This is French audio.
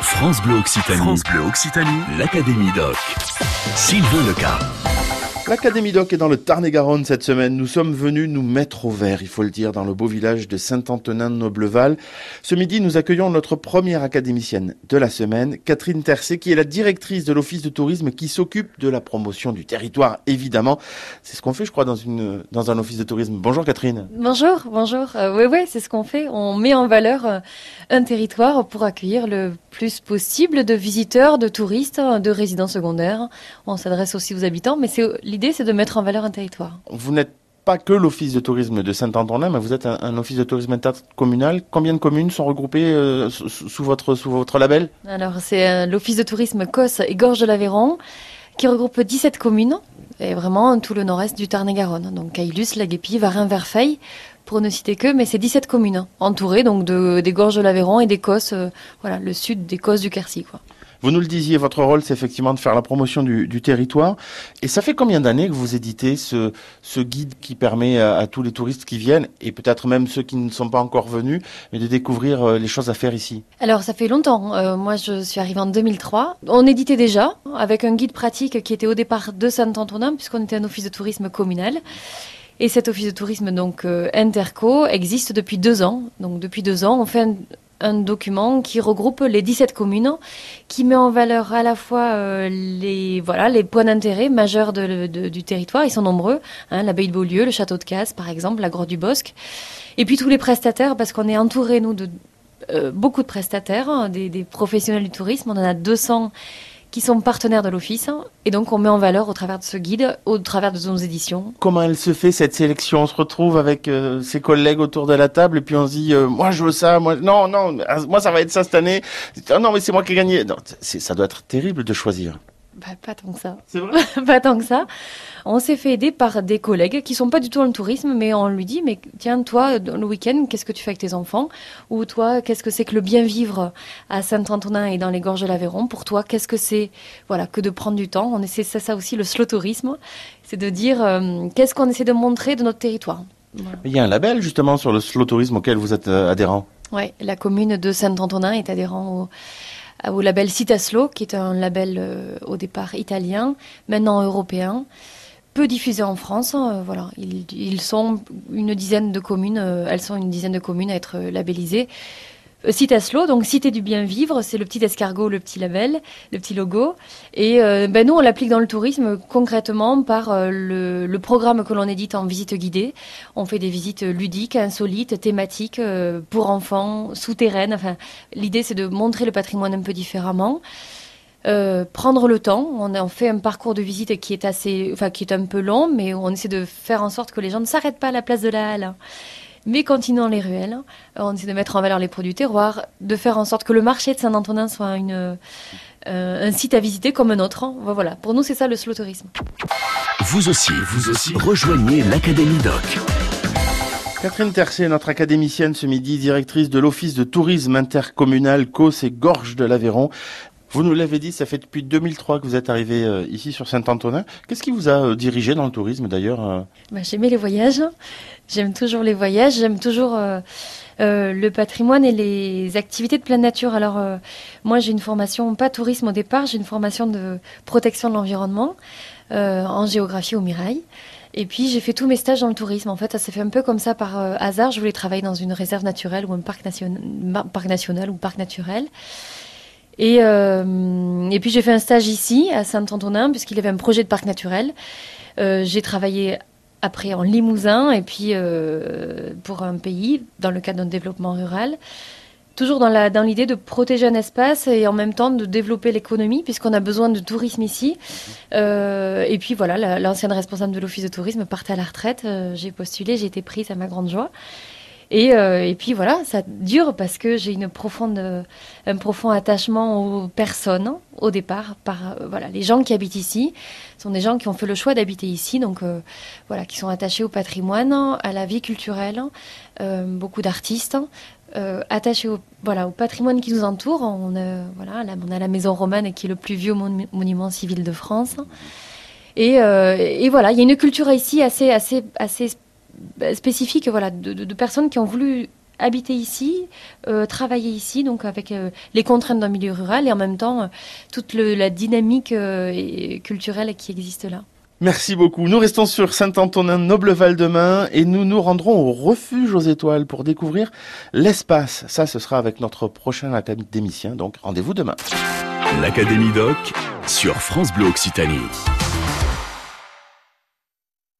France Bleu Occitanie. France Bleu Occitanie. L'Académie Doc. Sylvain Leca. L'Académie Doc est dans le Tarn-et-Garonne cette semaine. Nous sommes venus nous mettre au vert, il faut le dire, dans le beau village de Saint-Antonin-de-Nobleval. Ce midi, nous accueillons notre première académicienne de la semaine, Catherine Tercé, qui est la directrice de l'Office de tourisme qui s'occupe de la promotion du territoire, évidemment. C'est ce qu'on fait, je crois, dans, un office de tourisme. Bonjour Catherine. Bonjour, bonjour. Euh, oui, oui, c'est ce qu'on fait. On met en valeur euh, un territoire pour accueillir le plus possible de visiteurs, de touristes, de résidents secondaires. On s'adresse aussi aux habitants, mais c'est l'idée, c'est de mettre en valeur un territoire. Vous n'êtes pas que l'office de tourisme de Saint-Antonin, mais vous êtes un, office de tourisme intercommunal. Combien de communes sont regroupées euh, sous, votre, sous votre label? Alors, c'est euh, l'office de tourisme Cosse et Gorge de l'Aveyron qui regroupe 17 communes et vraiment tout le nord-est du Tarn-et-Garonne. Donc, Caïlus, Laguépi, Varin, Verfeil, pour ne citer que, mais c'est 17 communes entourées donc de, des Gorges de l'Aveyron et des Cosses, euh, voilà, le sud des Cosses du Quercy, quoi. Vous nous le disiez, votre rôle, c'est effectivement de faire la promotion du, territoire. Et ça fait combien d'années que vous éditez ce, guide qui permet à, tous les touristes qui viennent, et peut-être même ceux qui ne sont pas encore venus, de découvrir euh, les choses à faire ici? Alors, ça fait longtemps. Euh, moi, je suis arrivée en 2003. On éditait déjà, avec un guide pratique qui était au départ de Saint-Antonin, puisqu'on était un office de tourisme communal. Et cet office de tourisme, donc euh, Interco, existe depuis deux ans. Donc, depuis deux ans, on fait un, un document qui regroupe les 17 communes, qui met en valeur à la fois euh, les, voilà, les points d'intérêt majeurs du territoire, ils sont nombreux, hein, l'abbaye de Beaulieu, le château de Casse par exemple, la grotte du Bosque, et puis tous les prestataires, parce qu'on est entouré, nous, de euh, beaucoup de prestataires, hein, des, des professionnels du tourisme, on en a 200 qui sont partenaires de l'Office. Et donc, on met en valeur au travers de ce guide, au travers de nos éditions. Comment elle se fait, cette sélection? On se retrouve avec euh, ses collègues autour de la table et puis on se dit, euh, moi, je veux ça, moi, non, non, moi, ça va être ça cette année. Ah, non, mais c'est moi qui ai gagné. Ça doit être terrible de choisir. Bah, pas tant que ça. C'est vrai Pas tant que ça. On s'est fait aider par des collègues qui sont pas du tout dans le tourisme, mais on lui dit, mais tiens, toi, le week-end, qu'est-ce que tu fais avec tes enfants? Ou toi, qu'est-ce que c'est que le bien vivre à Saint-Antonin et dans les gorges de l'Aveyron? Pour toi, qu'est-ce que c'est voilà, que de prendre du temps? On essaie ça, ça aussi, le slow tourisme. C'est de dire, euh, qu'est-ce qu'on essaie de montrer de notre territoire? Il y a un label justement sur le slow tourisme auquel vous êtes euh, adhérent. Oui, la commune de Saint-Antonin est adhérent au au label Citaslo, qui est un label euh, au départ italien, maintenant européen, peu diffusé en France. Hein, euh, voilà, ils, sont une dizaine de communes, elles sont une dizaine de communes à être labellisées. Euh, Citaslo, donc Cité du bien vivre, c'est le petit escargot, le petit label, le petit logo. Et euh, ben nous, on l'applique dans le tourisme concrètement par euh, le, programme que l'on édite en visite guidée. On fait des visites ludiques, insolites, thématiques, pour enfants, souterraines. Enfin, l'idée, c'est de montrer le patrimoine un peu différemment. prendre le temps. On, fait un parcours de visite qui est assez, enfin qui est un peu long, mais on essaie de faire en sorte que les gens ne s'arrêtent pas à la place de la halle mais continuant les ruelles. On essaie de mettre en valeur les produits terroirs, de faire en sorte que le marché de Saint-Antonin soit une, euh, un site à visiter comme un autre. Voilà, pour nous, c'est ça le slow tourisme. Vous aussi, vous aussi, rejoignez l'Académie Doc. Catherine Tercé, notre académicienne ce midi, directrice de l'Office de tourisme intercommunal Causse et Gorge de l'Aveyron. Vous nous l'avez dit, ça fait depuis 2003 que vous êtes arrivé euh, ici sur Saint-Antonin. Qu'est-ce qui vous a euh, dirigé dans le tourisme d'ailleurs euh bah, J'aimais les voyages. J'aime toujours les voyages. J'aime toujours le patrimoine et les activités de pleine nature. Alors moi j'ai une formation, pas tourisme au départ, j'ai une formation de protection de l'environnement en géographie au Mirail. Et puis j'ai fait tous mes stages dans le tourisme. En fait, ça s'est fait un peu comme ça par hasard. Je voulais travailler dans une réserve naturelle ou un parc, parc national ou parc naturel. Et, euh, et puis j'ai fait un stage ici, à Saint-Antonin, puisqu'il y avait un projet de parc naturel. Euh, j'ai travaillé après en Limousin et puis euh, pour un pays dans le cadre d'un développement rural. Toujours dans, l'idée de protéger un espace et en même temps de développer l'économie, puisqu'on a besoin de tourisme ici. Et puis voilà, l'ancienne responsable de l'office de tourisme partait à la retraite. J'ai postulé, j'ai été prise à ma grande joie. Et, euh, et, puis voilà, ça dure parce que j'ai une profonde, un profond attachement aux personnes au départ. Par euh, voilà, les gens qui habitent ici sont des gens qui ont fait le choix d'habiter ici, donc euh, voilà, qui sont attachés au patrimoine, à la vie culturelle, beaucoup d'artistes. attachés au, voilà, au patrimoine qui nous entoure. On, voilà, on a la maison romane qui est le plus vieux monument civil de France. Et, et voilà, il y a une culture ici assez, assez, assez spécifique voilà, de, personnes qui ont voulu habiter ici, travailler ici, donc avec les contraintes d'un milieu rural et en même temps toute la dynamique culturelle qui existe là. Merci beaucoup. Nous restons sur Saint-Antonin-Nobleval demain et nous nous rendrons au refuge aux étoiles pour découvrir l'espace. Ça, ce sera avec notre prochain académicien. Donc, rendez-vous demain. L'Académie Doc sur France Bleu Occitanie.